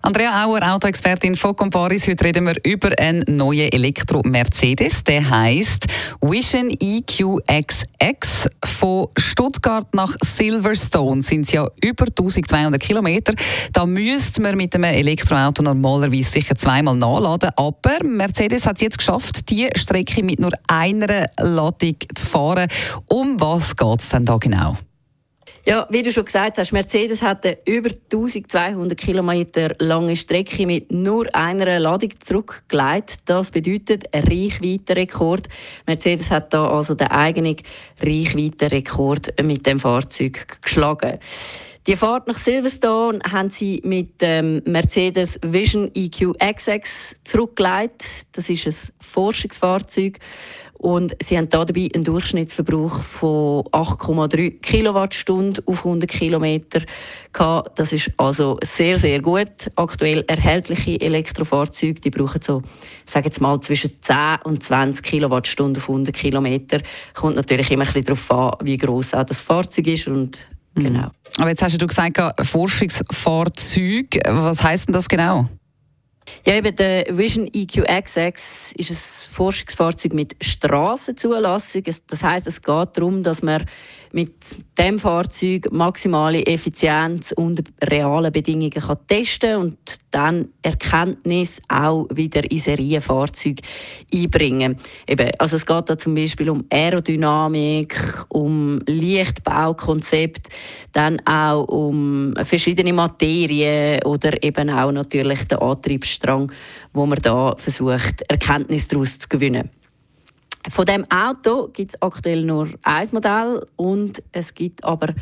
Andrea Auer, Autoexpertin von Comparis. Heute reden wir über einen neuen Elektro-Mercedes. Der heißt Vision EQXX. Von Stuttgart nach Silverstone sind es ja über 1200 Kilometer. Da müsste man mit einem Elektroauto normalerweise sicher zweimal nachladen. Aber Mercedes hat es jetzt geschafft, die Strecke mit nur einer Ladung zu fahren. Um was geht es denn da genau? Ja, wie du schon gesagt hast, Mercedes hat eine über 1200 Kilometer lange Strecke mit nur einer Ladung zurückgelegt. Das bedeutet ein Reichweitenrekord. Mercedes hat da also den eigenen Reichweitenrekord mit dem Fahrzeug geschlagen. Die Fahrt nach Silverstone haben sie mit dem Mercedes Vision EQ XX zurückgelegt. Das ist ein Forschungsfahrzeug und sie haben dabei einen Durchschnittsverbrauch von 8,3 Kilowattstunden auf 100 Kilometer gehabt. Das ist also sehr, sehr gut. Aktuell erhältliche Elektrofahrzeuge, die brauchen so, sagen jetzt mal, zwischen 10 und 20 Kilowattstunden auf 100 Kilometer. Kommt natürlich immer ein bisschen darauf an, wie groß auch das Fahrzeug ist und. Genau. Aber jetzt hast du gesagt, Forschungsfahrzeug. Was heißt denn das genau? Ja, eben der Vision EQXX ist ein Forschungsfahrzeug mit Strassenzulassung. Das heißt, es geht darum, dass man mit dem Fahrzeug maximale Effizienz unter realen Bedingungen kann testen und dann Erkenntnis auch wieder in Serienfahrzeuge einbringen. Eben, also es geht da zum Beispiel um Aerodynamik, um Lichtbaukonzept, dann auch um verschiedene Materien oder eben auch natürlich den Antriebsstrang, wo man da versucht Erkenntnis daraus zu gewinnen. Von dem Auto gibt es aktuell nur ein Modell und es gibt aber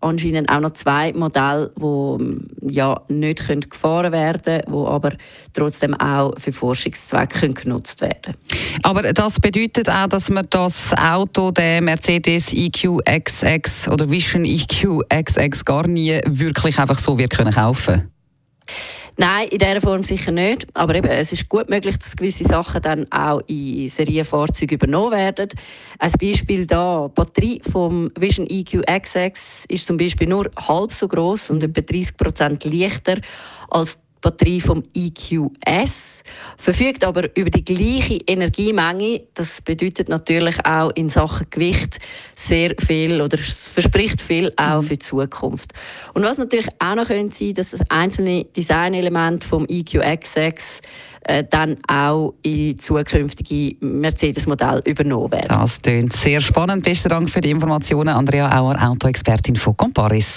anscheinend auch noch zwei Modelle, die ja nicht können gefahren werden können, die aber trotzdem auch für Forschungszwecke genutzt werden können. Aber das bedeutet auch, dass man das Auto, der Mercedes EQ XX oder Vision EQ XX gar nie wirklich einfach so wird können kaufen Nein, in dieser Form sicher nicht. Aber eben, es ist gut möglich, dass gewisse Sachen dann auch in Serienfahrzeugen übernommen werden. Ein Beispiel da, die Batterie vom Vision EQ XX ist zum Beispiel nur halb so groß und etwa 30 Prozent leichter als Batterie vom EQS, verfügt aber über die gleiche Energiemenge. Das bedeutet natürlich auch in Sachen Gewicht sehr viel oder verspricht viel auch mhm. für die Zukunft. Und was natürlich auch noch könnte sein, dass das einzelne Designelement vom EQXX äh, dann auch in zukünftige Mercedes-Modelle übernommen werden. Das klingt sehr spannend. Besten Dank für die Informationen, Andrea Auer, Autoexpertin von Comparis.